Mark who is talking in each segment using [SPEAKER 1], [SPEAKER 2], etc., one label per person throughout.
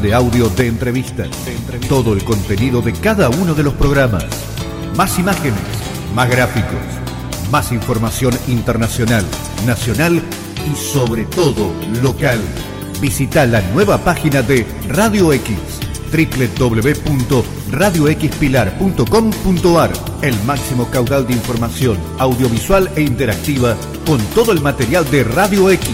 [SPEAKER 1] de audio de entrevistas, todo el contenido de cada uno de los programas, más imágenes, más gráficos, más información internacional, nacional y sobre todo local. Visita la nueva página de Radio X www.radioxpilar.com.ar El máximo caudal de información audiovisual e interactiva con todo el material de Radio X.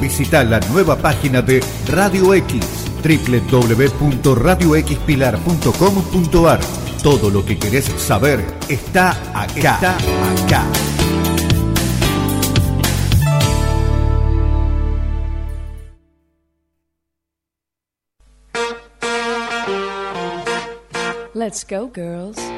[SPEAKER 1] Visita la nueva página de Radio X www.radioxpilar.com.ar Todo lo que querés saber está acá. Está acá.
[SPEAKER 2] Let's go, girls.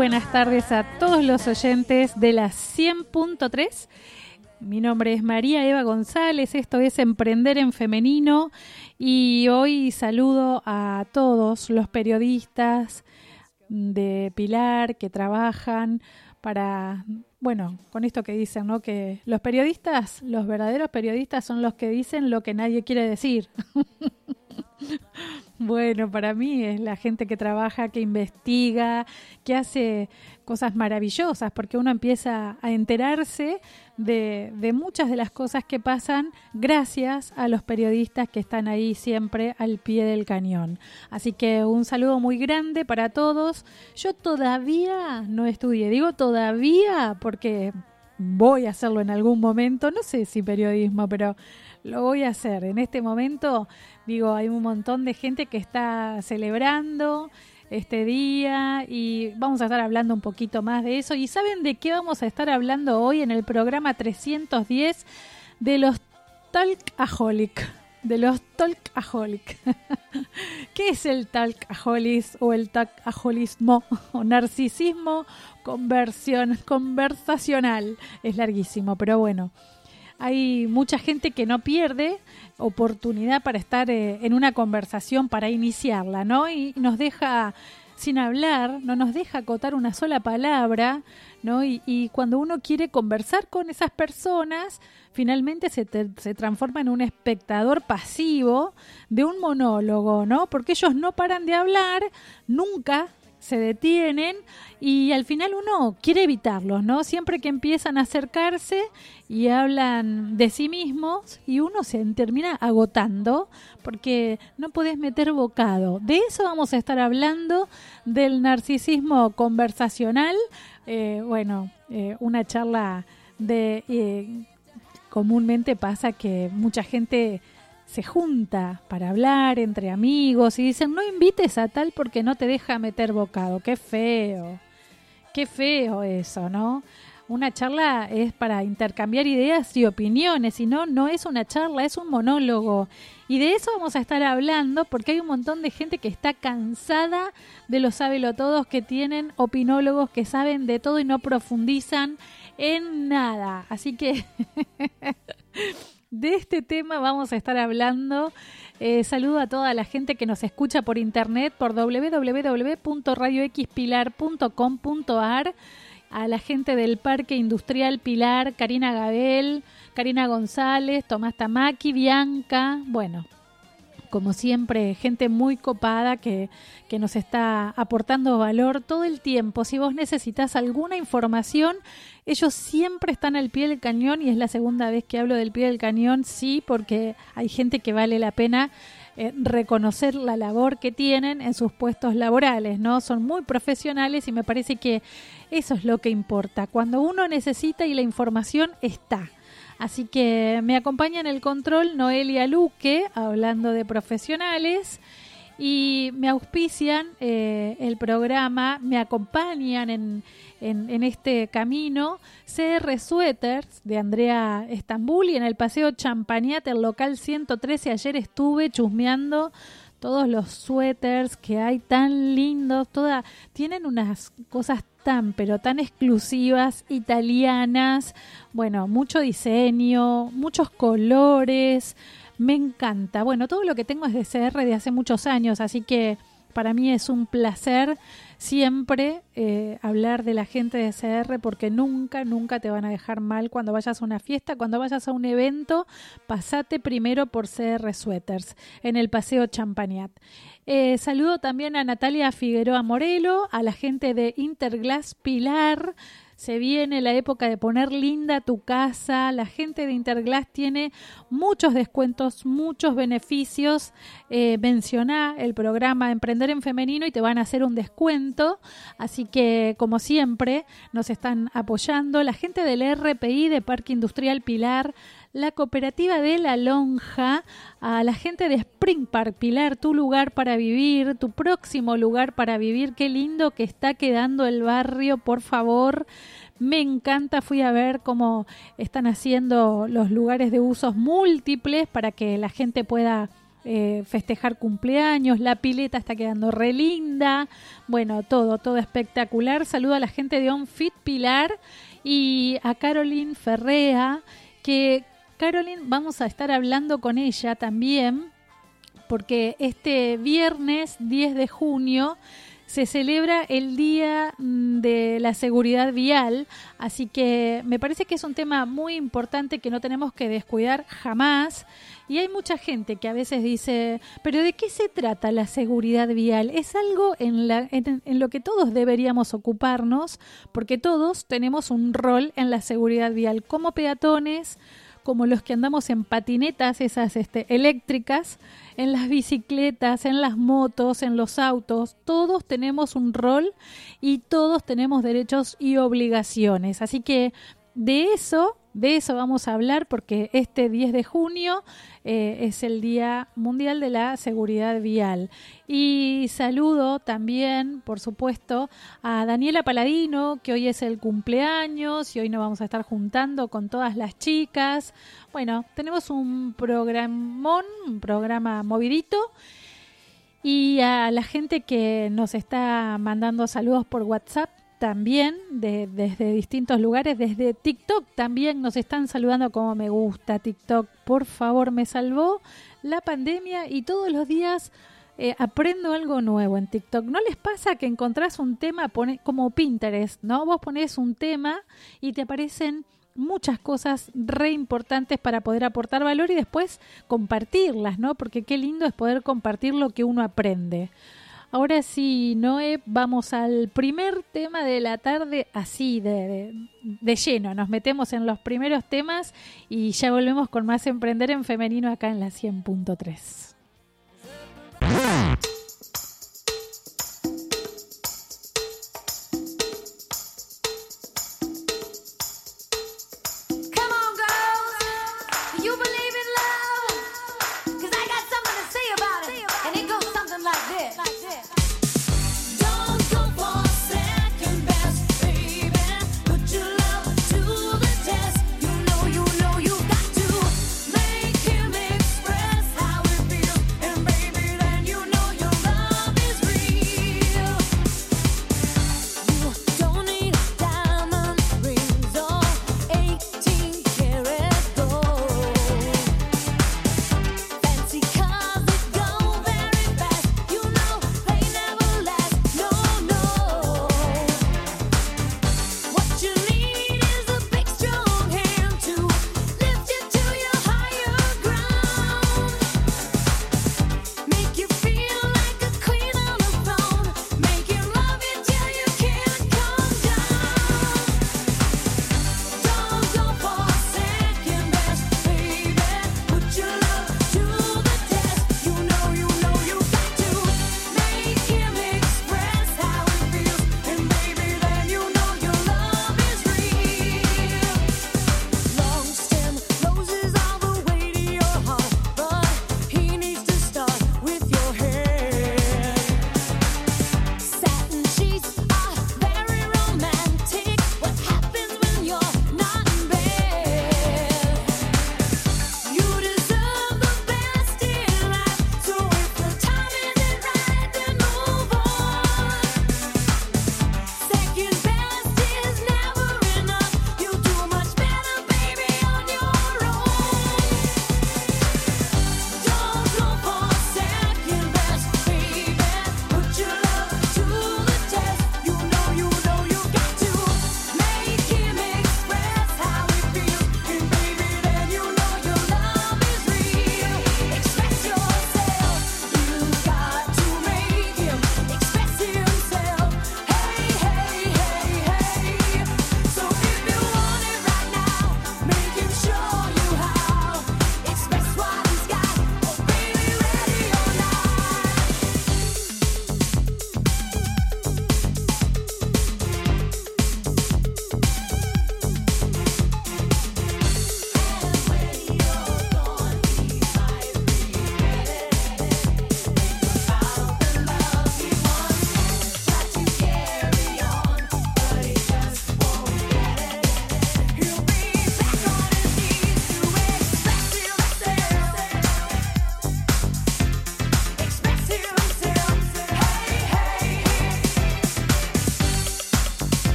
[SPEAKER 3] Buenas tardes a todos los oyentes de la 100.3. Mi nombre es María Eva González, esto es Emprender en Femenino y hoy saludo a todos los periodistas de Pilar que trabajan para, bueno, con esto que dicen, ¿no? Que los periodistas, los verdaderos periodistas son los que dicen lo que nadie quiere decir. Bueno, para mí es la gente que trabaja, que investiga, que hace cosas maravillosas, porque uno empieza a enterarse de, muchas de las cosas que pasan gracias a los periodistas que están ahí siempre al pie del cañón. Así que un saludo muy grande para todos. Yo todavía no estudié, digo todavía porque voy a hacerlo en algún momento, no sé si periodismo, pero lo voy a hacer. En este momento, digo, hay un montón de gente que está celebrando este día y vamos a estar hablando un poquito más de eso. ¿Y saben de qué vamos a estar hablando hoy en el programa 310 de los Talkaholic? De los Talkaholic. ¿Qué es el Talkaholic o el Talkaholismo o narcisismo conversión, conversacional? Es larguísimo, pero bueno hay mucha gente que no pierde oportunidad para estar eh, en una conversación, para iniciarla, ¿no? Y nos deja sin hablar, no nos deja acotar una sola palabra, ¿no? Y, cuando uno quiere conversar con esas personas, finalmente se, te, se transforma en un espectador pasivo de un monólogo, ¿no? Porque ellos no paran de hablar, nunca se detienen y al final uno quiere evitarlos, ¿no? Siempre que empiezan a acercarse y hablan de sí mismos y uno se termina agotando porque no podés meter bocado. De eso vamos a estar hablando, del narcisismo conversacional. Eh, bueno, eh, una charla de... Eh, comúnmente pasa que mucha gente se junta para hablar entre amigos y dicen, no invites a tal porque no te deja meter bocado. Qué feo, qué feo eso, ¿no? Una charla es para intercambiar ideas y opiniones, y no, no es una charla, es un monólogo. Y de eso vamos a estar hablando porque hay un montón de gente que está cansada de los todos que tienen opinólogos que saben de todo y no profundizan en nada. Así que de este tema vamos a estar hablando. Eh, saludo a toda la gente que nos escucha por internet por www.radioxpilar.com.ar, a la gente del Parque Industrial Pilar, Karina Gabel, Karina González, Tomás Tamaki, Bianca, bueno, como siempre, gente muy copada que, que, nos está aportando valor todo el tiempo. Si vos necesitas alguna información, ellos siempre están al pie del cañón y es la segunda vez que hablo del pie del cañón, sí, porque hay gente que vale la pena eh, reconocer la labor que tienen en sus puestos laborales, ¿no? Son muy profesionales y me parece que eso es lo que importa. Cuando uno necesita y la información está. Así que me acompaña en el control Noelia Luque, hablando de profesionales, y me auspician eh, el programa, me acompañan en, en, este camino. CR Sweaters de Andrea Estambul y en el Paseo Champagnat, el local 113. Ayer estuve chusmeando todos los suéteres que hay tan lindos, toda, tienen unas cosas tan, pero tan exclusivas, italianas, bueno, mucho diseño, muchos colores, me encanta. Bueno, todo lo que tengo es de CR de hace muchos años, así que para mí es un placer siempre eh, hablar de la gente de CR porque nunca, nunca te van a dejar mal cuando vayas a una fiesta, cuando vayas a un evento, pasate primero por CR Sweaters en el Paseo Champagnat. Eh, saludo también a Natalia Figueroa Morelo, a la gente de Interglass Pilar, se viene la época de poner linda tu casa. La gente de Interglass tiene muchos descuentos, muchos beneficios. Eh, el programa Emprender en Femenino y te van a hacer un descuento. Así que, como siempre, nos están apoyando. La gente del RPI de Parque Industrial Pilar la cooperativa de La Lonja, a la gente de Spring Park Pilar, tu lugar para vivir, tu próximo lugar para vivir. Qué lindo que está quedando el barrio, por favor. Me encanta, fui a ver cómo están haciendo los lugares de usos múltiples para que la gente pueda eh, festejar cumpleaños, la pileta está quedando re linda, bueno, todo, todo espectacular. Saludo a la gente de OnFit Pilar y a Caroline Ferrea, que Caroline, vamos a estar hablando con ella también, porque este viernes 10 de junio se celebra el Día mm, de la Seguridad Vial, así que me parece que es un tema muy importante que no tenemos que descuidar jamás. Y hay mucha gente que a veces dice, pero ¿de qué se trata la seguridad vial? Es algo en, la, en, lo que todos deberíamos ocuparnos, porque todos tenemos un rol en la seguridad vial, como peatones, como los que andamos en patinetas, esas este, eléctricas, en las bicicletas, en las motos, en los autos, todos tenemos un rol y todos tenemos derechos y obligaciones. Así que de eso de eso vamos a hablar porque este 10 de junio eh, es el Día Mundial de la Seguridad Vial. Y saludo también, por supuesto, a Daniela Paladino, que hoy es el cumpleaños y hoy nos vamos a estar juntando con todas las chicas. Bueno, tenemos un programón, un programa movidito. Y a la gente que nos está mandando saludos por WhatsApp, también de, desde distintos lugares, desde TikTok también nos están saludando como me gusta TikTok, por favor me salvó la pandemia y todos los días eh, aprendo algo nuevo en TikTok. ¿No les pasa que encontrás un tema como Pinterest, ¿no? Vos pones un tema y te aparecen muchas cosas re importantes para poder aportar valor y después compartirlas, ¿no? Porque qué lindo es poder compartir lo que uno aprende. Ahora sí, Noé, vamos al primer tema de la tarde, así, de, de, de, lleno. Nos metemos en los primeros temas y ya volvemos con más Emprender en Femenino acá en la 100.3.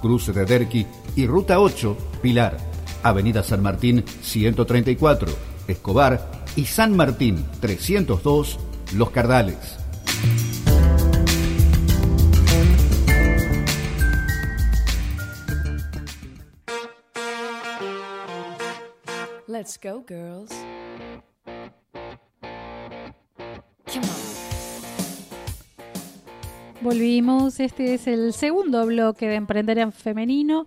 [SPEAKER 1] Cruce de Derqui y Ruta 8, Pilar, Avenida San Martín 134, Escobar y San Martín 302, Los Cardales.
[SPEAKER 2] Let's go, girls. Come on.
[SPEAKER 3] Volvimos, este es el segundo bloque de Emprender en Femenino.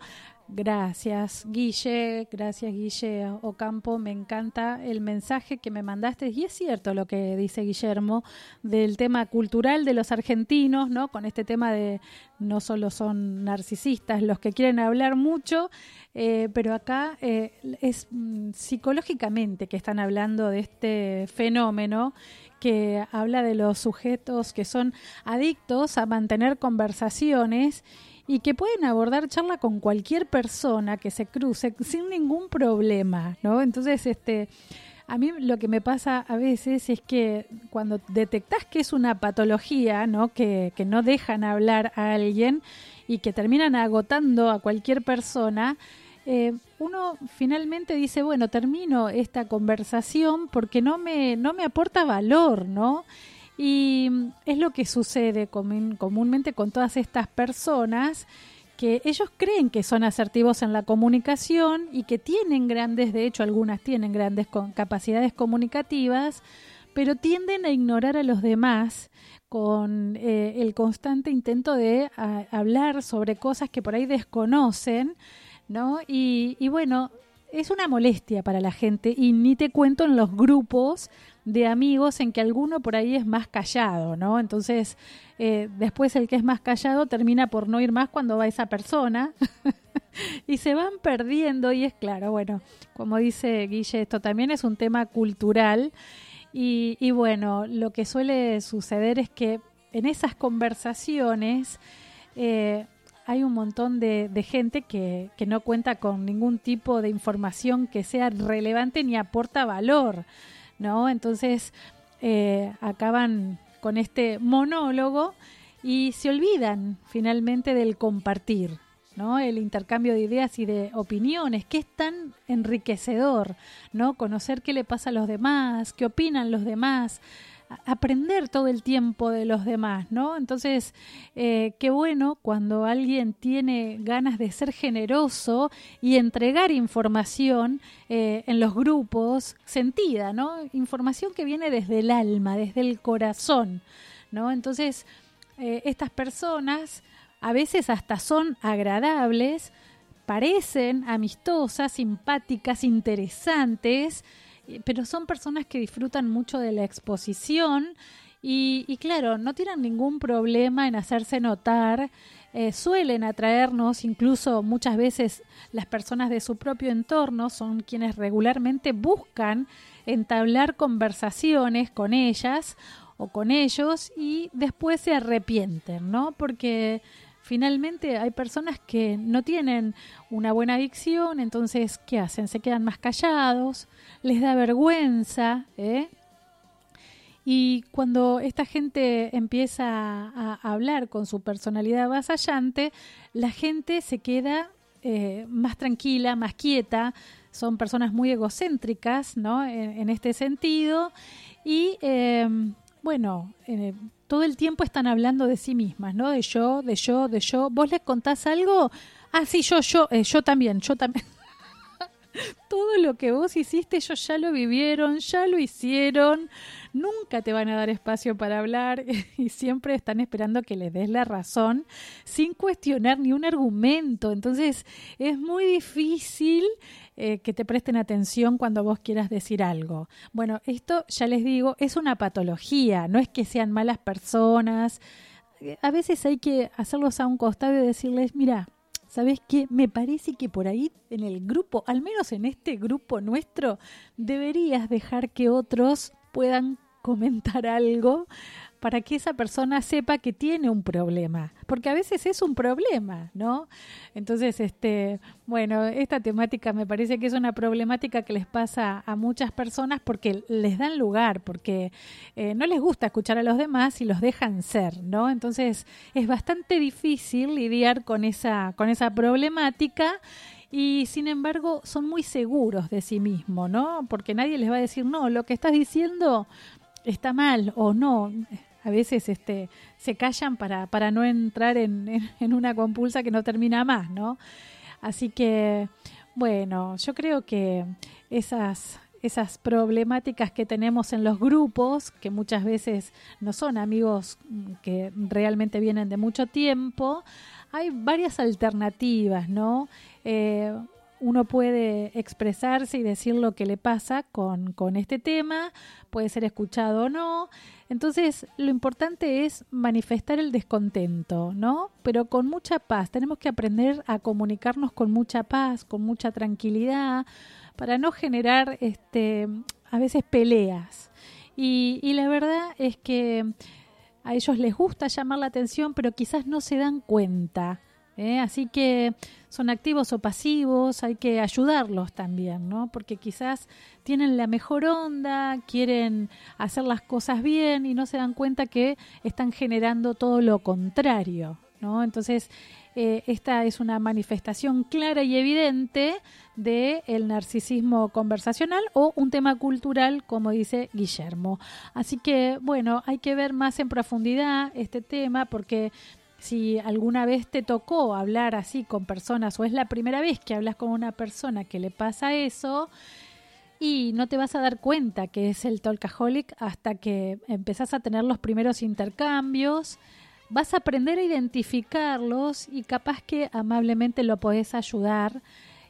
[SPEAKER 3] Gracias, Guille, gracias, Guille Ocampo. Me encanta el mensaje que me mandaste. Y es cierto lo que dice Guillermo del tema cultural de los argentinos, ¿no? Con este tema de no solo son narcisistas los que quieren hablar mucho, eh, pero acá eh, es mm, psicológicamente que están hablando de este fenómeno que habla de los sujetos que son adictos a mantener conversaciones y que pueden abordar charla con cualquier persona que se cruce sin ningún problema, ¿no? Entonces, este, a mí lo que me pasa a veces es que cuando detectas que es una patología, ¿no? Que, que no dejan hablar a alguien y que terminan agotando a cualquier persona, eh, uno finalmente dice, bueno, termino esta conversación porque no me, no me aporta valor, ¿no? Y es lo que sucede común- comúnmente con todas estas personas que ellos creen que son asertivos en la comunicación y que tienen grandes, de hecho algunas tienen grandes capacidades comunicativas, pero tienden a ignorar a los demás con eh, el constante intento de a- hablar sobre cosas que por ahí desconocen, ¿no? Y, y bueno, es una molestia para la gente y ni te cuento en los grupos de amigos en que alguno por ahí es más callado, ¿no? Entonces, eh, después el que es más callado termina por no ir más cuando va esa persona y se van perdiendo y es claro, bueno, como dice Guille, esto también es un tema cultural y, y bueno, lo que suele suceder es que en esas conversaciones eh, hay un montón de, de gente que, que no cuenta con ningún tipo de información que sea relevante ni aporta valor, ¿no? Entonces eh, acaban con este monólogo y se olvidan finalmente del compartir, ¿no? El intercambio de ideas y de opiniones, que es tan enriquecedor, ¿no? Conocer qué le pasa a los demás, qué opinan los demás, aprender todo el tiempo de los demás, ¿no? Entonces, eh, qué bueno cuando alguien tiene ganas de ser generoso y entregar información eh, en los grupos sentida, ¿no? Información que viene desde el alma, desde el corazón, ¿no? Entonces, eh, estas personas a veces hasta son agradables, parecen amistosas, simpáticas, interesantes, pero son personas que disfrutan mucho de la exposición y, y claro, no tienen ningún problema en hacerse notar, eh, suelen atraernos, incluso muchas veces las personas de su propio entorno son quienes regularmente buscan entablar conversaciones con ellas o con ellos y después se arrepienten, ¿no? Porque finalmente hay personas que no tienen una buena adicción, entonces, ¿qué hacen? Se quedan más callados, les da vergüenza, ¿eh? Y cuando esta gente empieza a, hablar con su personalidad avasallante, la gente se queda eh, más tranquila, más quieta, son personas muy egocéntricas, ¿no? En, en este sentido. Y eh, bueno, eh, todo el tiempo están hablando de sí mismas, ¿no? De yo, de yo, de yo. ¿Vos les contás algo? Ah, sí, yo, yo, eh, yo también, yo también. todo lo que vos hiciste, ellos ya lo vivieron, ya lo hicieron, nunca te van a dar espacio para hablar y siempre están esperando que les des la razón sin cuestionar ni un argumento. Entonces es muy difícil eh, que te presten atención cuando vos quieras decir algo. Bueno, esto ya les digo, es una patología, no es que sean malas personas. A veces hay que hacerlos a un costado y decirles, mira, ¿sabes qué? Me parece que por ahí en el grupo, al menos en este grupo nuestro, deberías dejar que otros puedan comentar algo para que esa persona sepa que tiene un problema, porque a veces es un problema, ¿no? Entonces, este, bueno, esta temática me parece que es una problemática que les pasa a muchas personas porque les dan lugar, porque eh, no les gusta escuchar a los demás y los dejan ser, ¿no? Entonces, es bastante difícil lidiar con esa, con esa problemática y sin embargo son muy seguros de sí mismos, ¿no? Porque nadie les va a decir, no, lo que estás diciendo está mal o no a veces este, se callan para, para no entrar en, en, una compulsa que no termina más, ¿no? Así que, bueno, yo creo que esas, esas problemáticas que tenemos en los grupos, que muchas veces no son amigos que realmente vienen de mucho tiempo, hay varias alternativas, ¿no? Eh, uno puede expresarse y decir lo que le pasa con, con este tema, puede ser escuchado o no. Entonces, lo importante es manifestar el descontento, ¿no? Pero con mucha paz. Tenemos que aprender a comunicarnos con mucha paz, con mucha tranquilidad, para no generar este, a veces peleas. Y, y la verdad es que a ellos les gusta llamar la atención, pero quizás no se dan cuenta ¿eh? Así que son activos o pasivos, hay que ayudarlos también, ¿no? Porque quizás tienen la mejor onda, quieren hacer las cosas bien y no se dan cuenta que están generando todo lo contrario, ¿no? Entonces, eh, esta es una manifestación clara y evidente del el narcisismo conversacional o un tema cultural, como dice Guillermo. Así que, bueno, hay que ver más en profundidad este tema porque si alguna vez te tocó hablar así con personas o es la primera vez que hablas con una persona que le pasa eso y no te vas a dar cuenta que es el talkaholic hasta que empezás a tener los primeros intercambios, vas a aprender a identificarlos y capaz que amablemente lo podés ayudar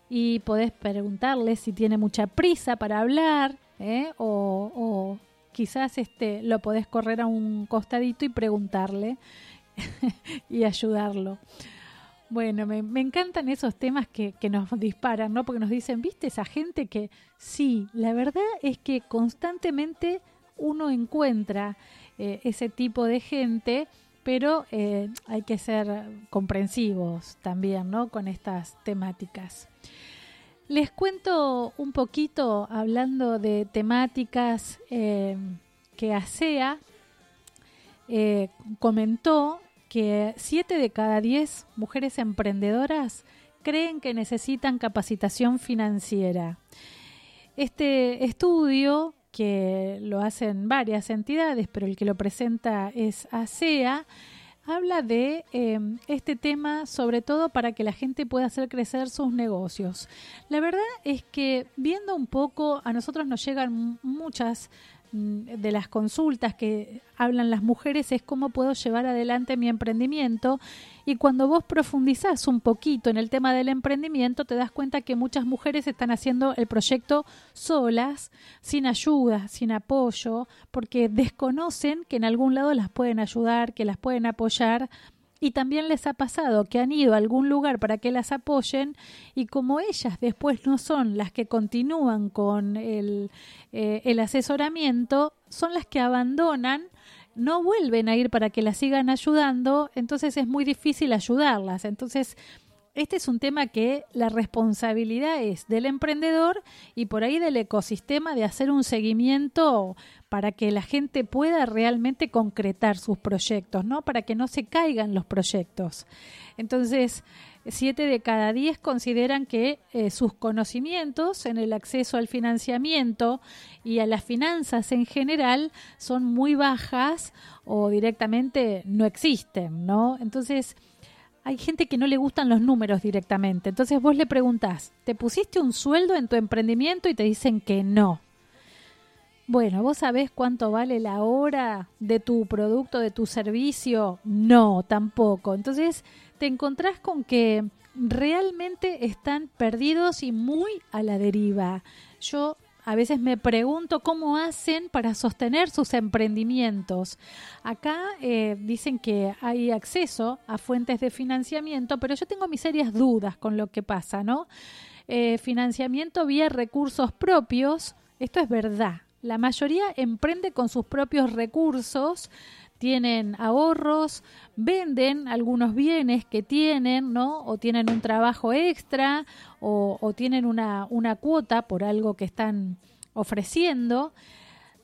[SPEAKER 3] y podés preguntarle si tiene mucha prisa para hablar ¿eh? o, o quizás este, lo podés correr a un costadito y preguntarle y ayudarlo. Bueno, me, encantan esos temas que, nos disparan, ¿no? Porque nos dicen, ¿viste esa gente que sí, la verdad es que constantemente uno encuentra eh, ese tipo de gente, pero eh, hay que ser comprensivos también, ¿no? Con estas temáticas. Les cuento un poquito hablando de temáticas eh, que ASEA comentó que 7 de cada 10 mujeres emprendedoras creen que necesitan capacitación financiera. Este estudio, que lo hacen varias entidades, pero el que lo presenta es ASEA, e habla de em, este tema sobre todo para que la gente pueda hacer crecer sus negocios. La verdad es que viendo un poco, a nosotros nos llegan muchas de las consultas que hablan las mujeres es cómo puedo llevar adelante mi emprendimiento. Y cuando vos profundizás un poquito en el tema del emprendimiento te das cuenta que muchas mujeres están haciendo el proyecto solas, sin ayuda, sin apoyo, porque desconocen que en algún lado las pueden ayudar, que las pueden apoyar y también les ha pasado que han ido a algún lugar para que las apoyen y como ellas después no son las que continúan con el, eh, el asesoramiento, son las que abandonan no vuelven a ir para que las sigan ayudando, entonces es muy difícil ayudarlas. Entonces, este es un tema que la responsabilidad es del emprendedor y por ahí del ecosistema de hacer un seguimiento para que la gente pueda realmente concretar sus proyectos, ¿no? Para que no se caigan los proyectos. Entonces, siete de cada diez consideran que eh, sus conocimientos en el acceso al financiamiento y a las finanzas en general son muy bajas o directamente no existen, ¿no? Entonces, hay gente que no le gustan los números directamente. Entonces vos le preguntás, ¿te pusiste un sueldo en tu emprendimiento? Y te dicen que no. Bueno, ¿vos sabés cuánto vale la hora de tu producto, de tu servicio? No, tampoco. Entonces te encontrás con que realmente están perdidos y muy a la deriva. Yo a veces me pregunto cómo hacen para sostener sus emprendimientos. Acá eh, dicen que hay acceso a fuentes de financiamiento, pero yo tengo mis serias dudas con lo que pasa, ¿no? Eh, financiamiento vía recursos propios, esto es verdad. La mayoría emprende con sus propios recursos, tienen ahorros, venden algunos bienes que tienen, ¿no? O tienen un trabajo extra o, tienen una, una cuota por algo que están ofreciendo.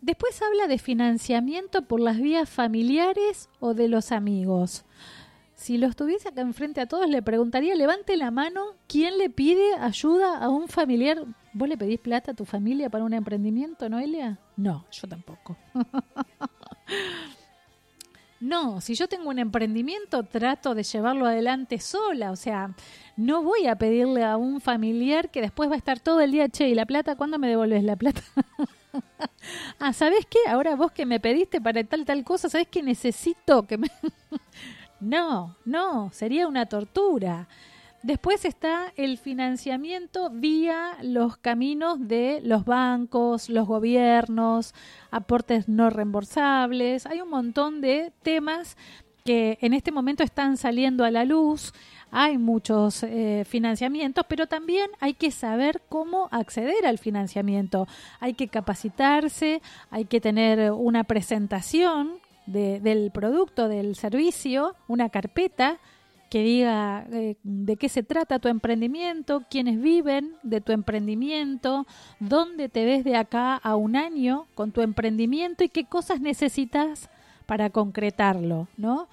[SPEAKER 3] Después habla de financiamiento por las vías familiares o de los amigos. Si lo estuviese acá enfrente a todos, le preguntaría, levante la mano, ¿quién le pide ayuda a un familiar? ¿Vos le pedís plata a tu familia para un emprendimiento, Noelia? No, yo tampoco. No, si yo tengo un emprendimiento, trato de llevarlo adelante sola. O sea, no voy a pedirle a un familiar que después va a estar todo el día, che, ¿y la plata? ¿Cuándo me devolves la plata? ah, ¿sabes qué? Ahora vos que me pediste para tal, tal cosa, ¿sabes qué necesito que me... no, no, sería una tortura. Después está el financiamiento vía los caminos de los bancos, los gobiernos, aportes no reembolsables. Hay un montón de temas que en este momento están saliendo a la luz. Hay muchos eh, financiamientos, pero también hay que saber cómo acceder al financiamiento. Hay que capacitarse, hay que tener una presentación del producto, del servicio, una carpeta que diga eh, de qué se trata tu emprendimiento, quiénes viven de tu emprendimiento, dónde te ves de acá a un año con tu emprendimiento y qué cosas necesitas para concretarlo, ¿no?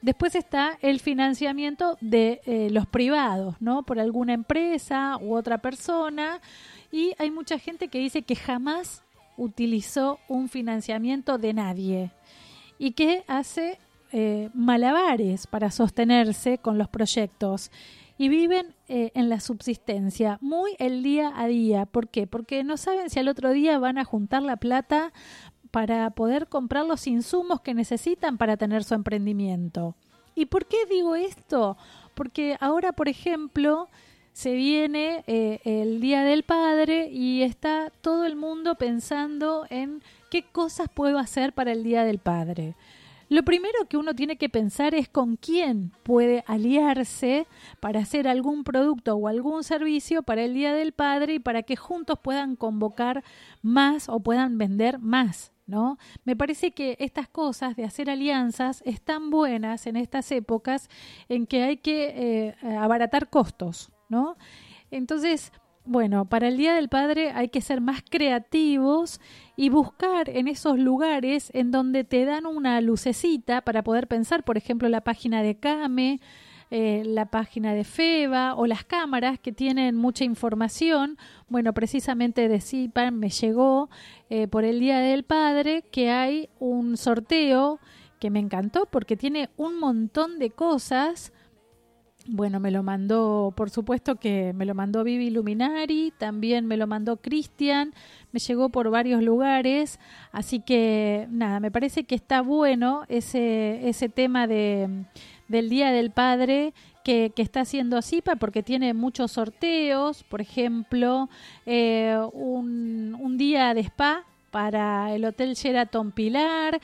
[SPEAKER 3] Después está el financiamiento de eh, los privados, ¿no? Por alguna empresa u otra persona. Y hay mucha gente que dice que jamás utilizó un financiamiento de nadie y que hace eh, malabares para sostenerse con los proyectos y viven eh, en la subsistencia, muy el día a día. ¿Por qué? Porque no saben si al otro día van a juntar la plata para poder comprar los insumos que necesitan para tener su emprendimiento. ¿Y por qué digo esto? Porque ahora, por ejemplo, se viene eh, el Día del Padre y está todo el mundo pensando en qué cosas puedo hacer para el Día del Padre. Lo primero que uno tiene que pensar es con quién puede aliarse para hacer algún producto o algún servicio para el Día del Padre y para que juntos puedan convocar más o puedan vender más. ¿No? Me parece que estas cosas de hacer alianzas están buenas en estas épocas en que hay que eh, abaratar costos, ¿no? Entonces, bueno, para el Día del Padre hay que ser más creativos y buscar en esos lugares en donde te dan una lucecita para poder pensar, por ejemplo, la página de Kame, eh, la página de FEBA o las cámaras que tienen mucha información. Bueno, precisamente de CIPAN me llegó eh, por el Día del Padre que hay un sorteo que me encantó porque tiene un montón de cosas bueno, me lo mandó, por supuesto que me lo mandó Vivi Luminari, también me lo mandó Cristian, me llegó por varios lugares, así que nada, me parece que está bueno ese, ese tema de, del Día del Padre que, que está haciendo CIPA porque tiene muchos sorteos, por ejemplo, eh, un, un día de spa para el Hotel Sheraton Pilar,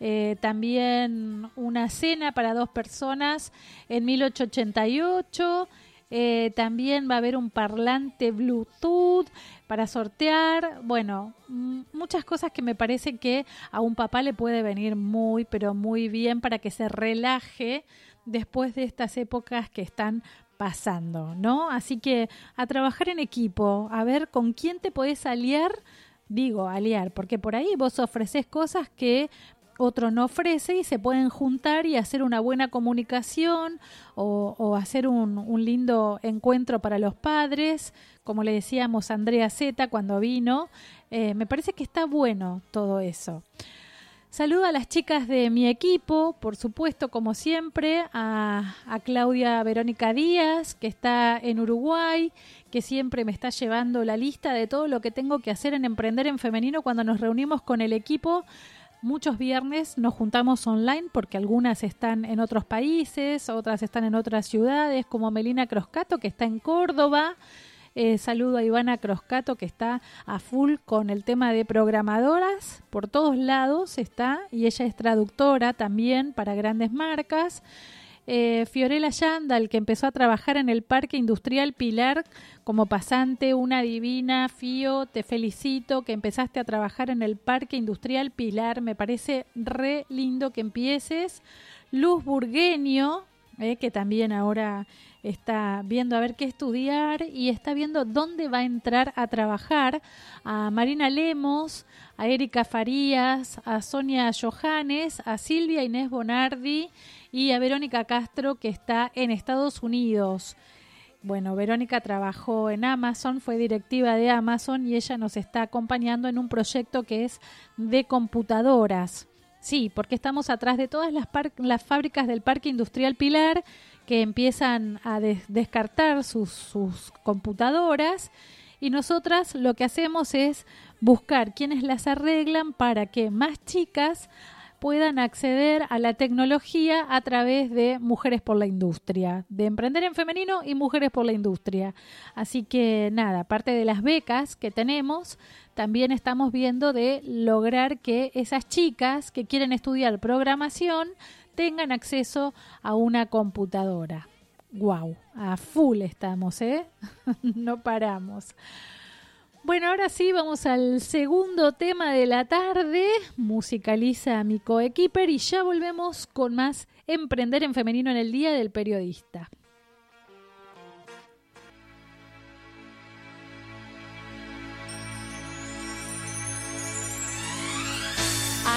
[SPEAKER 3] eh, también una cena para dos personas en 1888. Eh, también va a haber un parlante Bluetooth para sortear. Bueno, muchas cosas que me parece que a un papá le puede venir muy, pero muy bien para que se relaje después de estas épocas que están pasando, ¿no? Así que a trabajar en equipo, a ver con quién te podés aliar digo aliar, porque por ahí vos ofreces cosas que otro no ofrece y se pueden juntar y hacer una buena comunicación o, hacer un, lindo encuentro para los padres, como le decíamos a Andrea Zeta cuando vino. Eh, me parece que está bueno todo eso. Saludo a las chicas de mi equipo, por supuesto, como siempre, a, a, Claudia Verónica Díaz, que está en Uruguay, que siempre me está llevando la lista de todo lo que tengo que hacer en Emprender en Femenino cuando nos reunimos con el equipo Muchos viernes nos juntamos online porque algunas están en otros países, otras están en otras ciudades, como Melina Croscato, que está en Córdoba. Eh, saludo a Ivana Croscato que está a full con el tema de programadoras. Por todos lados está y ella es traductora también para grandes marcas. Eh, Fiorella Yandal, que empezó a trabajar en el Parque Industrial Pilar como pasante, una divina. Fio, te felicito que empezaste a trabajar en el Parque Industrial Pilar. Me parece re lindo que empieces. Luz Burgueño, eh, que también ahora está viendo a ver qué estudiar y está viendo dónde va a entrar a trabajar. A Marina Lemos, a Erika Farías, a Sonia Johannes, a Silvia Inés Bonardi y a Verónica Castro que está en Estados Unidos. Bueno, Verónica trabajó en Amazon, fue directiva de Amazon y ella nos está acompañando en un proyecto que es de computadoras. Sí, porque estamos atrás de todas las, las fábricas del Parque Industrial Pilar que empiezan a descartar sus, sus computadoras y nosotras lo que hacemos es buscar quienes las arreglan para que más chicas puedan acceder a la tecnología a través de Mujeres por la Industria, de Emprender en Femenino y Mujeres por la Industria. Así que nada, aparte de las becas que tenemos, también estamos viendo de lograr que esas chicas que quieren estudiar programación tengan acceso a una computadora. ¡Wow! A full estamos, ¿eh? no paramos. Bueno, ahora sí, vamos al segundo tema de la tarde. Musicaliza mi coequiper y ya volvemos con más Emprender en Femenino en el Día del Periodista.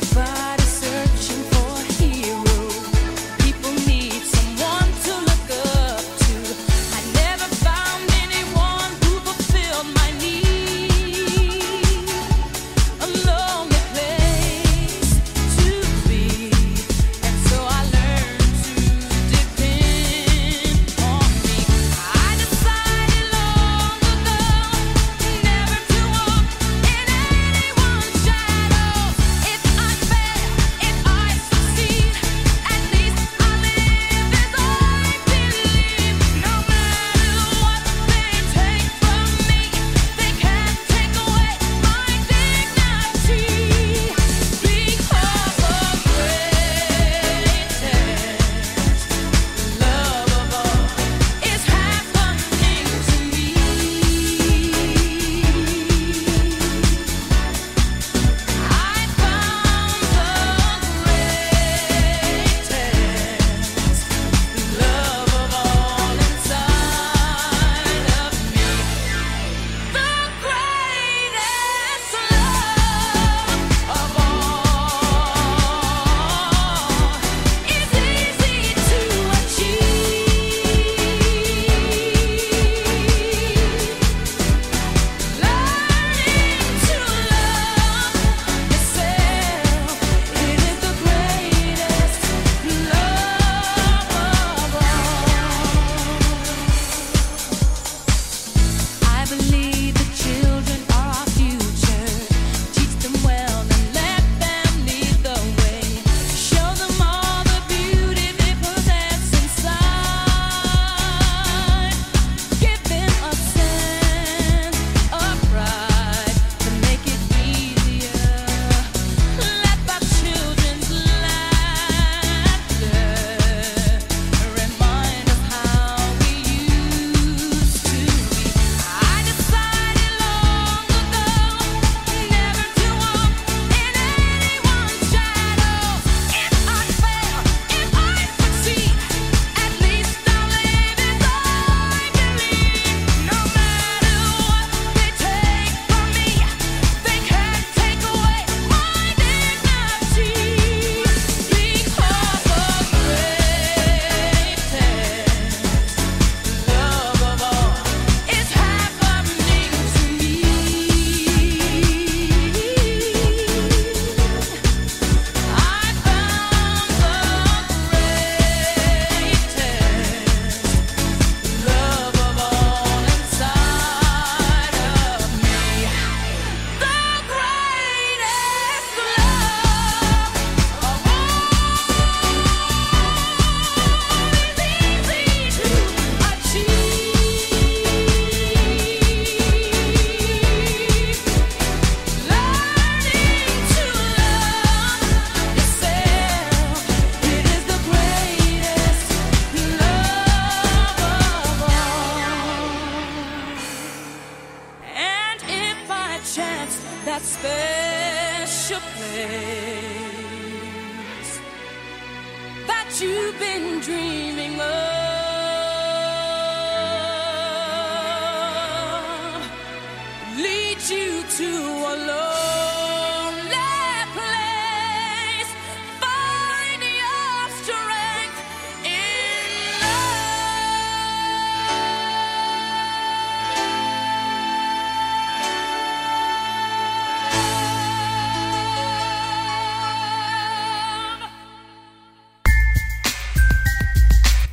[SPEAKER 4] goodbye.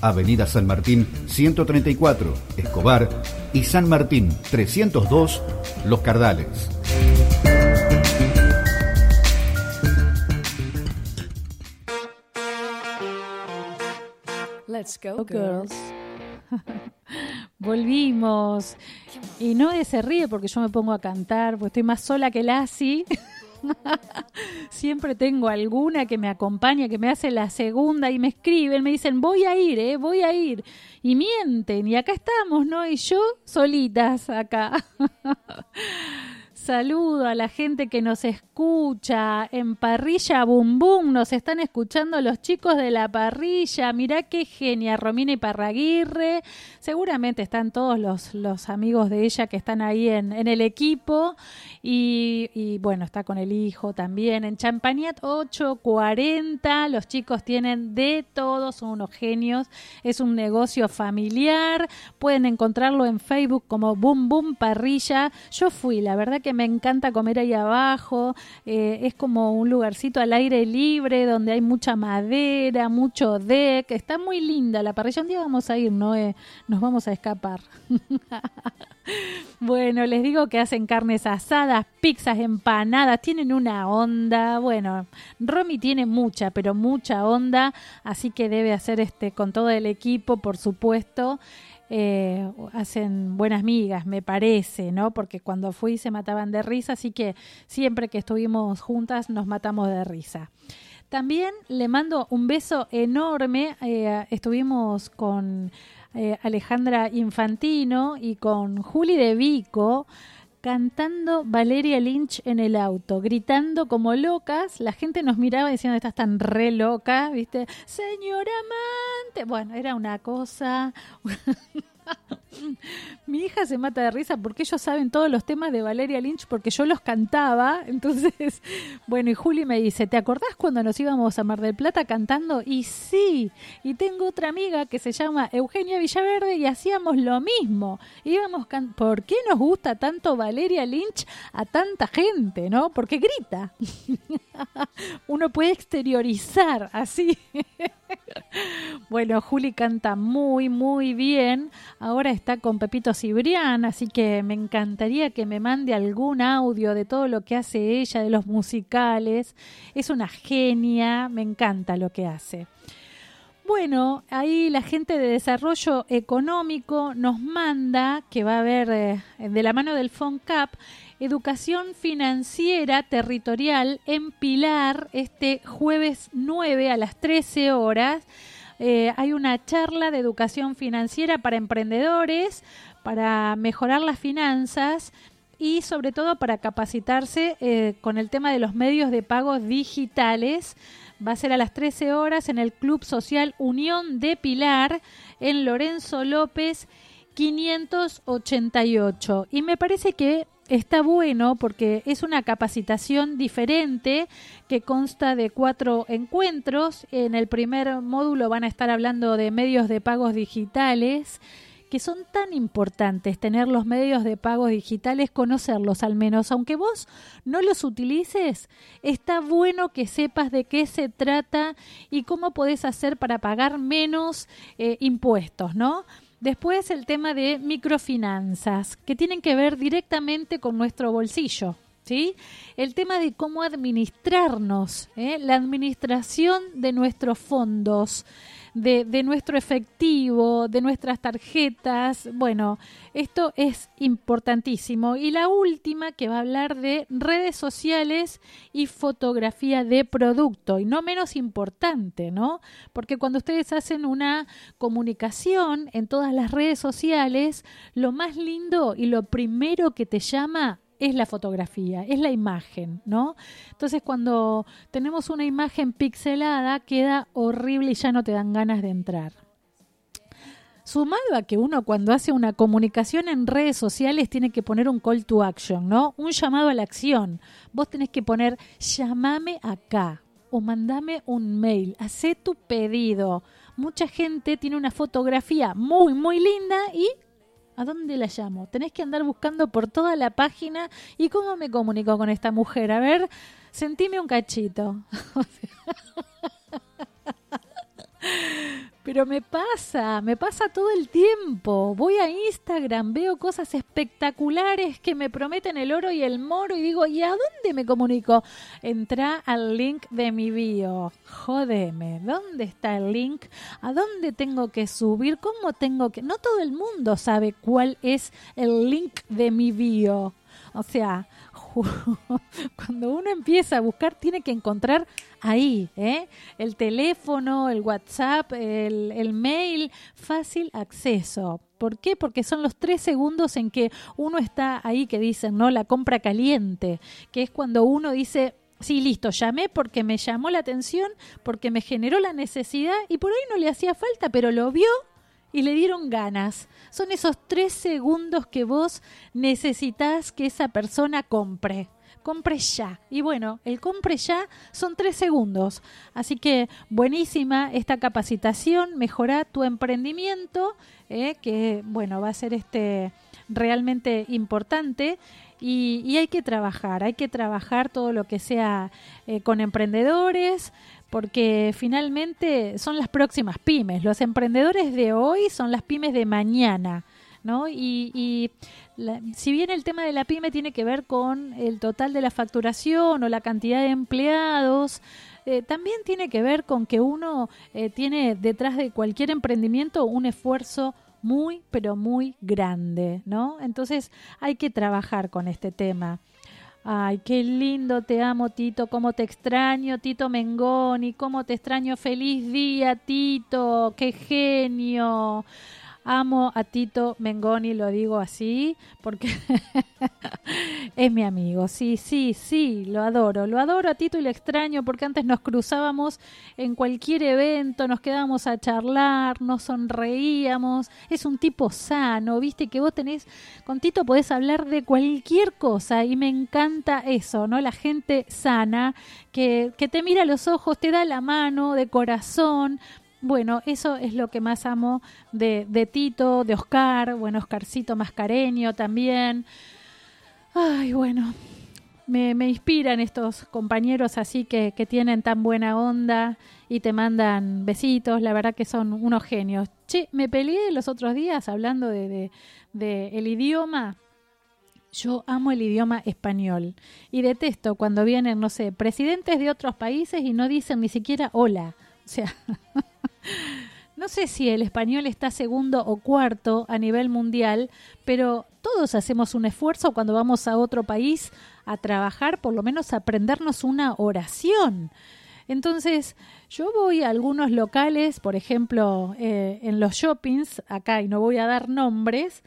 [SPEAKER 1] Avenida San Martín 134, Escobar y San Martín 302, Los Cardales.
[SPEAKER 2] Let's go,
[SPEAKER 3] Go,
[SPEAKER 2] girls.
[SPEAKER 3] Volvimos. Y no se ríe porque yo me pongo a cantar, porque estoy más sola que Lassie. Siempre tengo alguna que me acompaña, que me hace la segunda y me escriben, me dicen, voy a ir, eh, voy a ir. Y mienten, y acá estamos, ¿no? Y yo solitas acá. Saludo a la gente que nos escucha en Parrilla Bum Bum. Nos están escuchando los chicos de la parrilla. Mirá qué genia, Romina y Parraguirre. Seguramente están todos los, los amigos de ella que están ahí en, en el equipo. Y, y, bueno, está con el hijo también. En Champagnat 840. Los chicos tienen de todo, son unos genios. Es un negocio familiar. Pueden encontrarlo en Facebook como Boom Boom Parrilla. Yo fui, la verdad que me encanta comer ahí abajo. Eh, es como un lugarcito al aire libre donde hay mucha madera, mucho deck. Está muy linda la parrilla. Un día vamos a ir, ¿no? Eh, nos vamos a escapar. bueno, les digo que hacen carnes asadas, pizzas, empanadas. Tienen una onda. Bueno, Romy tiene mucha, pero mucha onda. Así que debe hacer este con todo el equipo, por supuesto eh, hacen buenas migas, me parece, ¿no? Porque cuando fui se mataban de risa, así que siempre que estuvimos juntas nos matamos de risa. También le mando un beso enorme. eh, estuvimos con eh, Alejandra Infantino y con Juli De Vico cantando Valeria Lynch en el auto, gritando como locas. La gente nos miraba diciendo, estás tan re loca, ¿viste? Señora amante. Bueno, era una cosa... Mi hija se mata de risa porque ellos saben todos los temas de Valeria Lynch porque yo los cantaba. Entonces, bueno, y Juli me dice, ¿te acordás cuando nos íbamos a Mar del Plata cantando? Y sí, y tengo otra amiga que se llama Eugenia Villaverde y hacíamos lo mismo. Íbamos ¿Por qué nos gusta tanto Valeria Lynch a tanta gente, no? Porque grita. Uno puede exteriorizar así. Bueno, Juli canta muy, muy bien. Ahora está con Pepito Cibrián, así que me encantaría que me mande algún audio de todo lo que hace ella, de los musicales. Es una genia, me encanta lo que hace. Bueno, ahí la gente de desarrollo económico nos manda que va a haber eh, de la mano del FONCAP educación financiera territorial en Pilar este jueves 9 a las 13 horas. Eh, hay una charla de educación financiera para emprendedores, para mejorar las finanzas y sobre todo para capacitarse eh, con el tema de los medios de pagos digitales. Va a ser a las 13 horas en el Club Social Unión de Pilar, en Lorenzo López 588. Y me parece que está bueno porque es una capacitación diferente que consta de cuatro encuentros. En el primer módulo van a estar hablando de medios de pagos digitales que son tan importantes tener los medios de pagos digitales, conocerlos al menos, aunque vos no los utilices, está bueno que sepas de qué se trata y cómo podés hacer para pagar menos eh, impuestos, ¿no? Después el tema de microfinanzas, que tienen que ver directamente con nuestro bolsillo. ¿sí? El tema de cómo administrarnos, ¿eh? la administración de nuestros fondos, de, nuestro efectivo, de nuestras tarjetas. Bueno, esto es importantísimo. Y la última que va a hablar de redes sociales y fotografía de producto. Y no menos importante, ¿no? Porque cuando ustedes hacen una comunicación en todas las redes sociales, lo más lindo y lo primero que te llama es la fotografía, es la imagen, ¿no? Entonces cuando tenemos una imagen pixelada queda horrible y ya no te dan ganas de entrar. Sumado a que uno cuando hace una comunicación en redes sociales tiene que poner un call to action, ¿no? Un llamado a la acción. Vos tenés que poner llamame acá o mandame un mail, hacé tu pedido. Mucha gente tiene una fotografía muy, muy linda y ¿A dónde la llamo? Tenés que andar buscando por toda la página. ¿Y cómo me comunico con esta mujer? A ver, sentime un cachito. Pero me pasa, me pasa todo el tiempo. Voy a Instagram, veo cosas espectaculares que me prometen el oro y el moro y digo, ¿y a dónde me comunico? Entra al link de mi bio. Jódeme, ¿dónde está el link? ¿A dónde tengo que subir? ¿Cómo tengo que...? No todo el mundo sabe cuál es el link de mi bio. O sea, cuando uno empieza a buscar tiene que encontrar ahí, ¿eh? el teléfono, el WhatsApp, el, el mail, fácil acceso. ¿Por qué? Porque son los tres segundos en que uno está ahí que dicen, ¿no? La compra caliente, que es cuando uno dice, Sí, listo, llamé porque me llamó la atención, porque me generó la necesidad y por ahí no le hacía falta, pero lo vio y le dieron ganas. Son esos tres segundos que vos necesitas que esa persona compre. Compre ya. Y bueno, el compre ya son tres segundos. Así que buenísima esta capacitación, mejora tu emprendimiento, eh, que bueno, va a ser este realmente importante. Y, hay que trabajar, hay que trabajar todo lo que sea eh, con emprendedores, porque finalmente son las próximas pymes. Los emprendedores de hoy son las pymes de mañana. ¿No? Y, y la- si bien el tema de la pyme tiene que ver con el total de la facturación o la cantidad de empleados, eh, también tiene que ver con que uno eh, tiene detrás de cualquier emprendimiento un esfuerzo muy, pero muy grande, ¿no? Entonces hay que trabajar con este tema. Ay, qué lindo, te amo, Tito, cómo te extraño, Tito Mengoni, cómo te extraño, feliz día, Tito, qué genio. Amo a Tito Mengoni, lo digo así, porque es mi amigo, sí, sí, sí, lo adoro, lo adoro a Tito y lo extraño porque antes nos cruzábamos en cualquier evento, nos quedábamos a charlar, nos sonreíamos, es un tipo sano, viste que vos tenés, con Tito podés hablar de cualquier cosa y me encanta eso, ¿no? La gente sana, que, que te mira a los ojos, te da la mano de corazón, bueno, eso es lo que más amo de, de Tito, de Oscar, bueno, Oscarcito Mascareño también. Ay, bueno, me, me inspiran estos compañeros así que, que tienen tan buena onda y te mandan besitos, la verdad que son unos genios. Che, me peleé los otros días hablando de, de, de el idioma. Yo amo el idioma español y detesto cuando vienen, no sé, presidentes de otros países y no dicen ni siquiera hola. O sea, no sé si el español está segundo o cuarto a nivel mundial, pero todos hacemos un esfuerzo cuando vamos a otro país a trabajar, por lo menos aprendernos una oración. Entonces, yo voy a algunos locales, por ejemplo, eh, en los shoppings, acá, y no voy a dar nombres,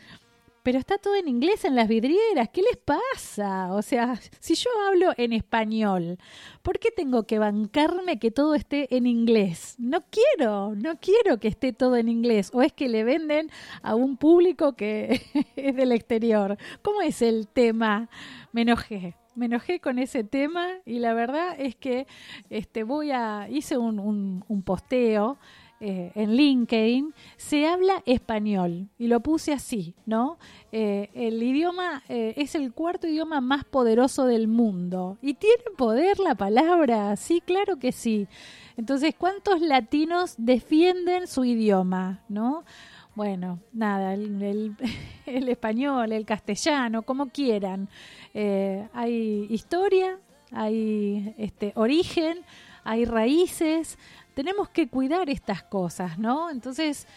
[SPEAKER 3] pero está todo en inglés en las vidrieras. ¿Qué les pasa? O sea, si yo hablo en español, ¿por qué tengo que bancarme que todo esté en inglés? No quiero, no quiero que esté todo en inglés. O es que le venden a un público que es del exterior. ¿Cómo es el tema? Me enojé. Me enojé con ese tema y la verdad es que este voy a hice un, un, un posteo eh, en LinkedIn, se habla español y lo puse así, ¿no? Eh, el idioma eh, es el cuarto idioma más poderoso del mundo y tiene poder la palabra, sí, claro que sí. Entonces, ¿cuántos latinos defienden su idioma, no? Bueno, nada, el, el, español, el castellano, como quieran. Hay historia, hay este, origen, hay raíces. Tenemos que cuidar estas cosas, ¿no? Entonces,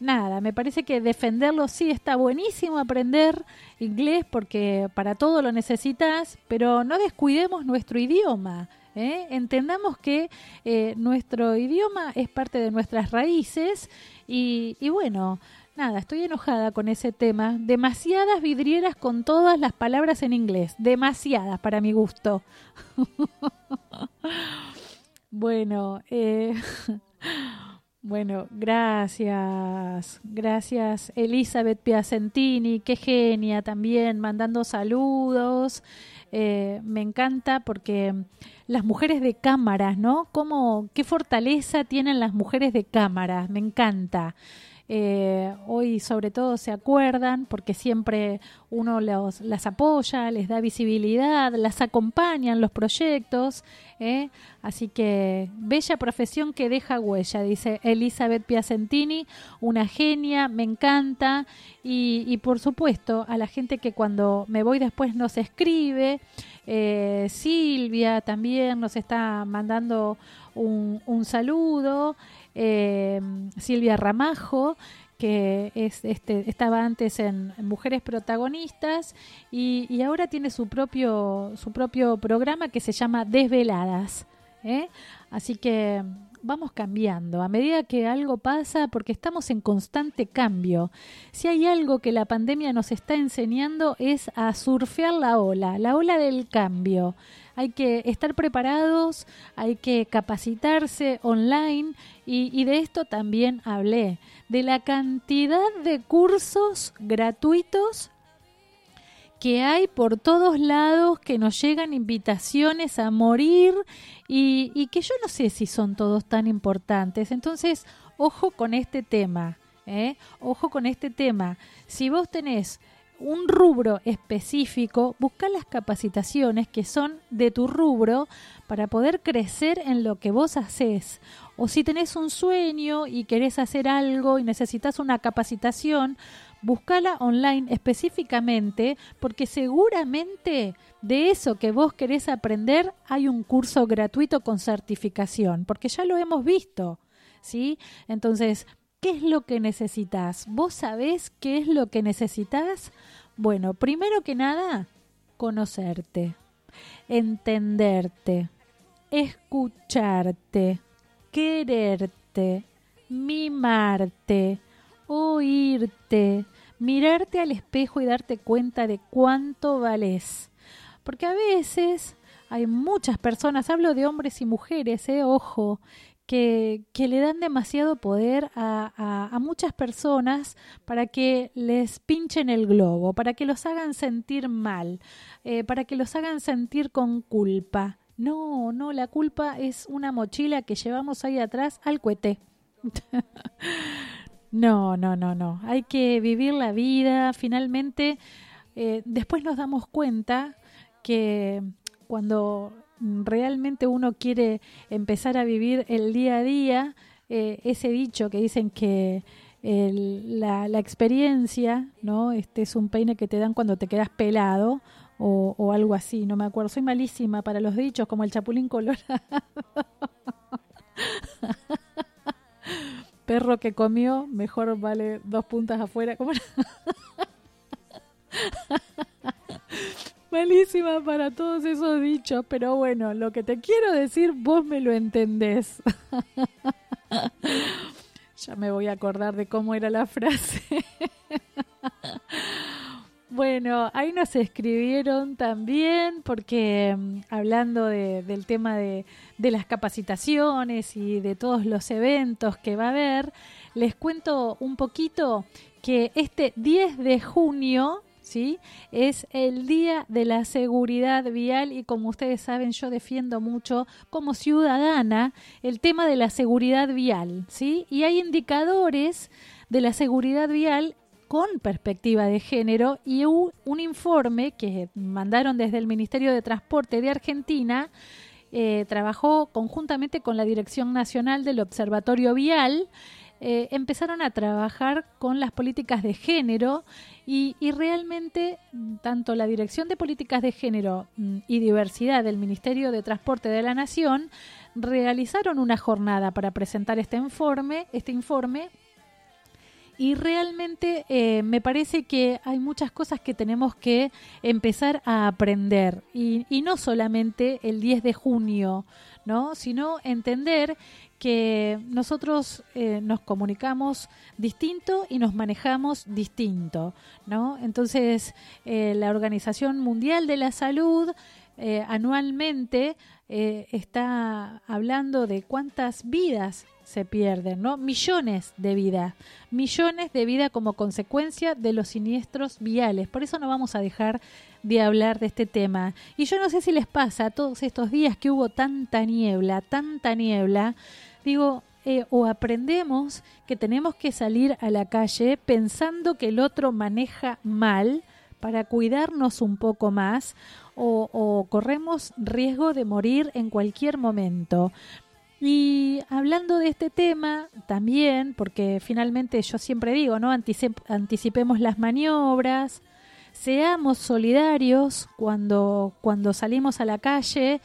[SPEAKER 3] nada, me parece que defenderlo sí está buenísimo aprender inglés porque para todo lo necesitas, pero no descuidemos nuestro idioma. ¿eh? Entendamos que eh, nuestro idioma es parte de nuestras raíces y, y bueno, nada, estoy enojada con ese tema. Demasiadas vidrieras con todas las palabras en inglés, demasiadas para mi gusto. bueno, eh, Bueno, gracias, gracias Elizabeth Piacentini, qué genia también, mandando saludos. Eh, me encanta porque las mujeres de cámaras, ¿no? ¿Cómo, ¿Qué fortaleza tienen las mujeres de cámaras? Me encanta. Eh, hoy sobre todo se acuerdan porque siempre uno los, las apoya, les da visibilidad, las acompaña en los proyectos. ¿eh? Así que bella profesión que deja huella, dice Elizabeth Piacentini, una genia, me encanta. Y, por supuesto a la gente que cuando me voy después nos escribe. Eh, Silvia también nos está mandando un saludo eh, Silvia Ramajo, que es, este, estaba antes en, Mujeres Protagonistas y, ahora tiene su propio, su propio programa que se llama Desveladas. ¿eh? Así que vamos cambiando a medida que algo pasa porque estamos en constante cambio. Si hay algo que la pandemia nos está enseñando es a surfear la ola, la ola del cambio. Hay que estar preparados, hay que capacitarse online y, y de esto también hablé, de la cantidad de cursos gratuitos que hay por todos lados, que nos llegan invitaciones a morir y, y, que yo no sé si son todos tan importantes. Entonces, ojo con este tema, ¿eh? ojo con este tema. Si vos tenés un rubro específico, busca las capacitaciones que son de tu rubro para poder crecer en lo que vos haces. O si tenés un sueño y querés hacer algo y necesitas una capacitación, búscala online específicamente porque seguramente de eso que vos querés aprender hay un curso gratuito con certificación, porque ya lo hemos visto, ¿sí? Entonces, ¿qué es lo que necesitas? ¿Vos sabés qué es lo que necesitas? Bueno, primero que nada, conocerte, entenderte, escucharte, quererte, mimarte, oírte, mirarte al espejo y darte cuenta de cuánto vales. Porque a veces hay muchas personas, hablo de hombres y mujeres, eh, ojo, que, que le dan demasiado poder a, a, muchas personas para que les pinchen el globo, para que los hagan sentir mal, eh, para que los hagan sentir con culpa. No, no, la culpa es una mochila que llevamos ahí atrás al cohete. No, no, no, no. Hay que vivir la vida. Finalmente, eh, después nos damos cuenta que cuando realmente uno quiere empezar a vivir el día a día, eh, ese dicho que dicen que la, la, experiencia, ¿no? Este es un peine que te dan cuando te quedas pelado o, o algo así, no me acuerdo. Soy malísima para los dichos, como el chapulín colorado. perro que comió, mejor vale dos puntas afuera. ¿Cómo Malísima para todos esos dichos, pero bueno, lo que te quiero decir, vos me lo entendés. ya me voy a acordar de cómo era la frase. Bueno, ahí nos escribieron también porque um, hablando de, del tema de, de, las capacitaciones y de todos los eventos que va a haber, les cuento un poquito que este 10 de junio, ¿sí? Es el Día de la Seguridad Vial y como ustedes saben yo defiendo mucho como ciudadana el tema de la seguridad vial, ¿sí? Y hay indicadores de la seguridad vial con perspectiva de género y un, un, informe que mandaron desde el Ministerio de Transporte de Argentina eh, trabajó conjuntamente con la Dirección Nacional del Observatorio Vial eh, empezaron a trabajar con las políticas de género y, y realmente tanto la Dirección de Políticas de Género mm, y Diversidad del Ministerio de Transporte de la Nación realizaron una jornada para presentar este informe, este informe y realmente eh, me parece que hay muchas cosas que tenemos que empezar a aprender y, no solamente el 10 de junio, ¿no? sino entender que nosotros eh, nos comunicamos distinto y nos manejamos distinto, ¿no? Entonces, eh, la Organización Mundial de la Salud anualmente está hablando de cuántas vidas se pierden, ¿no? Millones de vidas, millones de vidas como consecuencia de los siniestros viales. Por eso no vamos a dejar de hablar de este tema. Y yo no sé si les pasa todos estos días que hubo tanta niebla, tanta niebla, digo, eh, o aprendemos que tenemos que salir a la calle pensando que el otro maneja mal para cuidarnos un poco más o, o corremos riesgo de morir en cualquier momento. Y hablando de este tema también, porque finalmente yo siempre digo, ¿no? Anticip- anticipemos las maniobras, seamos solidarios cuando, cuando salimos a la calle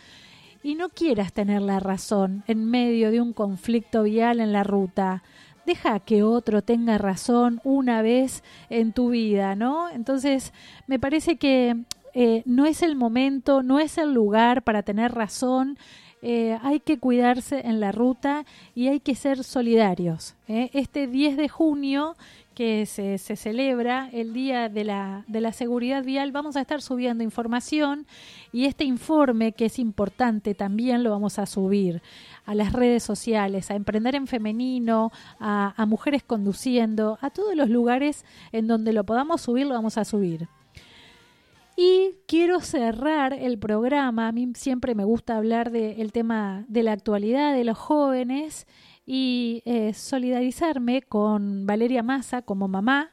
[SPEAKER 3] y no quieras tener la razón en medio de un conflicto vial en la ruta. Deja que otro tenga razón una vez en tu vida, ¿no? Entonces, me parece que eh, no es el momento, no es el lugar para tener razón. Eh, hay que cuidarse en la ruta y hay que ser solidarios. ¿eh? Este 10 de junio que se, se celebra el Día de la, de la Seguridad Vial, vamos a estar subiendo información y este informe, que es importante, también lo vamos a subir a las redes sociales, a Emprender en Femenino, a, a Mujeres Conduciendo, a todos los lugares en donde lo podamos subir, lo vamos a subir. Y quiero cerrar el programa, a mí siempre me gusta hablar del tema de la actualidad de los jóvenes y eh, solidarizarme con Valeria Massa como mamá,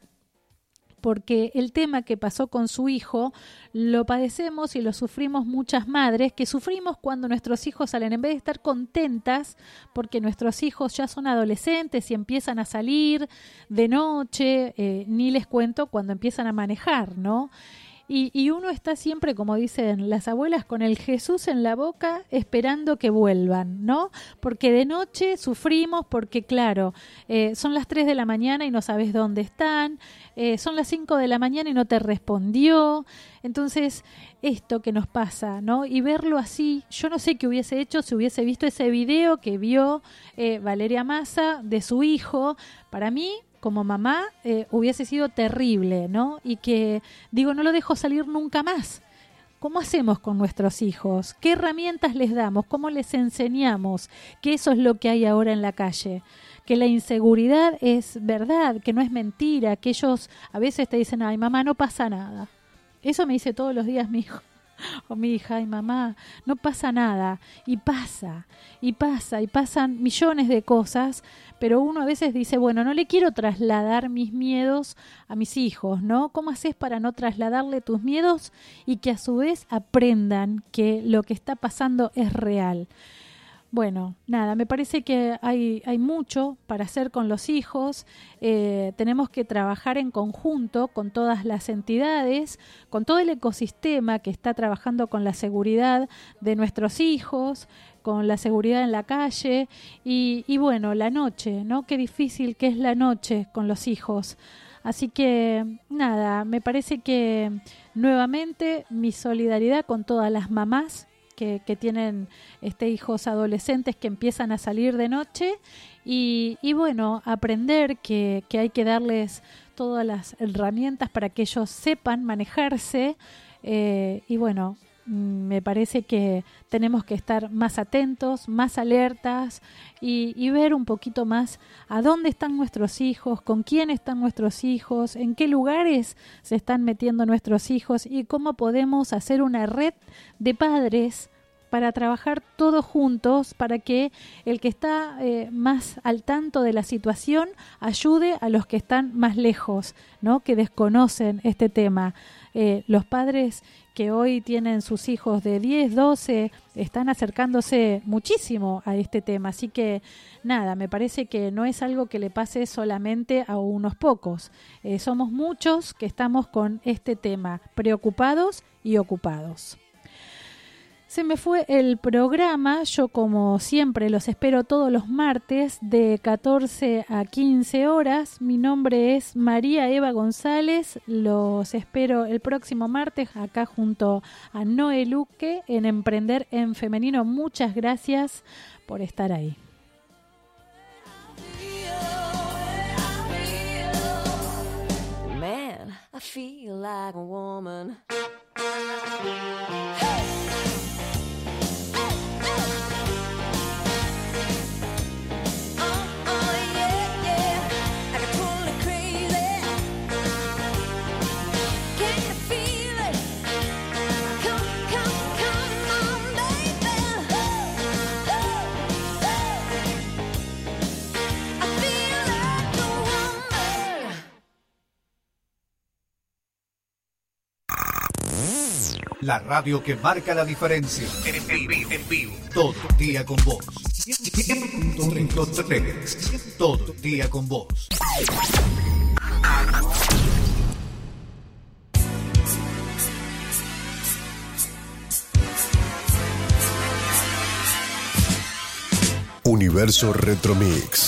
[SPEAKER 3] porque el tema que pasó con su hijo lo padecemos y lo sufrimos muchas madres, que sufrimos cuando nuestros hijos salen, en vez de estar contentas porque nuestros hijos ya son adolescentes y empiezan a salir de noche, eh, ni les cuento cuando empiezan a manejar, ¿no? Y, y, uno está siempre, como dicen las abuelas, con el Jesús en la boca esperando que vuelvan, ¿no? Porque de noche sufrimos porque, claro, eh, son las 3 de la mañana y no sabes dónde están, eh, son las 5 de la mañana y no te respondió. Entonces, esto que nos pasa, ¿no? Y verlo así, yo no sé qué hubiese hecho si hubiese visto ese video que vio eh, Valeria Massa de su hijo. Para mí, como mamá eh, hubiese sido terrible, ¿no? Y que digo, no lo dejo salir nunca más. ¿Cómo hacemos con nuestros hijos? ¿Qué herramientas les damos? ¿Cómo les enseñamos que eso es lo que hay ahora en la calle? Que la inseguridad es verdad, que no es mentira, que ellos a veces te dicen, ay mamá, no pasa nada. Eso me dice todos los días mi hijo o mi hija, ay mamá, no pasa nada. Y pasa, y pasa, y pasan millones de cosas, pero uno a veces dice, bueno, no le quiero trasladar mis miedos a mis hijos, ¿no? ¿Cómo haces para no trasladarle tus miedos y que a su vez aprendan que lo que está pasando es real? Bueno, nada, me parece que hay, hay mucho para hacer con los hijos. Eh, tenemos que trabajar en conjunto con todas las entidades, con todo el ecosistema que está trabajando con la seguridad de nuestros hijos, con la seguridad en la calle y, y bueno, la noche, ¿no? Qué difícil que es la noche con los hijos. Así que nada, me parece que nuevamente mi solidaridad con todas las mamás que, tienen este, hijos adolescentes que empiezan a salir de noche. Y, y bueno, aprender que, que, hay que darles todas las herramientas para que ellos sepan manejarse eh, y bueno, me parece que tenemos que estar más atentos, más alertas y, y, ver un poquito más a dónde están nuestros hijos, con quién están nuestros hijos, en qué lugares se están metiendo nuestros hijos y cómo podemos hacer una red de padres para trabajar todos juntos, para que el que está eh, más al tanto de la situación ayude a los que están más lejos, ¿no? que desconocen este tema. Eh, los padres que hoy tienen sus hijos de 10, 12, están acercándose muchísimo a este tema. Así que nada, me parece que no es algo que le pase solamente a unos pocos. Eh, somos muchos que estamos con este tema, preocupados y ocupados. Se me fue el programa, yo como siempre los espero todos los martes de 14 a 15 horas. Mi nombre es María Eva González, los espero el próximo martes acá junto a Noé Luque en Emprender en Femenino. Muchas gracias por estar ahí.
[SPEAKER 1] La radio que marca la diferencia. En vivo, en vivo. Todo el día con vos. 100.3. Todo el día con vos.
[SPEAKER 5] Universo Retromix.